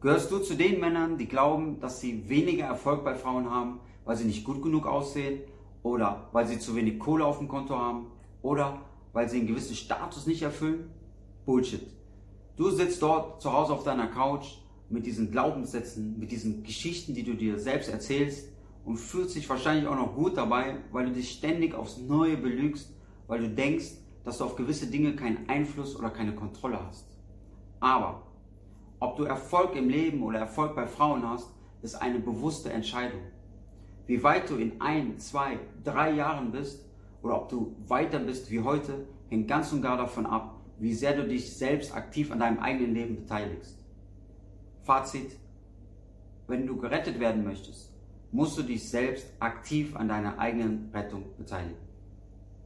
Gehörst du zu den Männern, die glauben, dass sie weniger Erfolg bei Frauen haben, weil sie nicht gut genug aussehen oder weil sie zu wenig Kohle auf dem Konto haben oder weil sie einen gewissen Status nicht erfüllen? Bullshit. Du sitzt dort zu Hause auf deiner Couch mit diesen Glaubenssätzen, mit diesen Geschichten, die du dir selbst erzählst und fühlst dich wahrscheinlich auch noch gut dabei, weil du dich ständig aufs Neue belügst, weil du denkst, dass du auf gewisse Dinge keinen Einfluss oder keine Kontrolle hast. Aber ob du Erfolg im Leben oder Erfolg bei Frauen hast, ist eine bewusste Entscheidung. Wie weit du in ein, zwei, drei Jahren bist oder ob du weiter bist wie heute, hängt ganz und gar davon ab, wie sehr du dich selbst aktiv an deinem eigenen Leben beteiligst. Fazit, wenn du gerettet werden möchtest, musst du dich selbst aktiv an deiner eigenen Rettung beteiligen.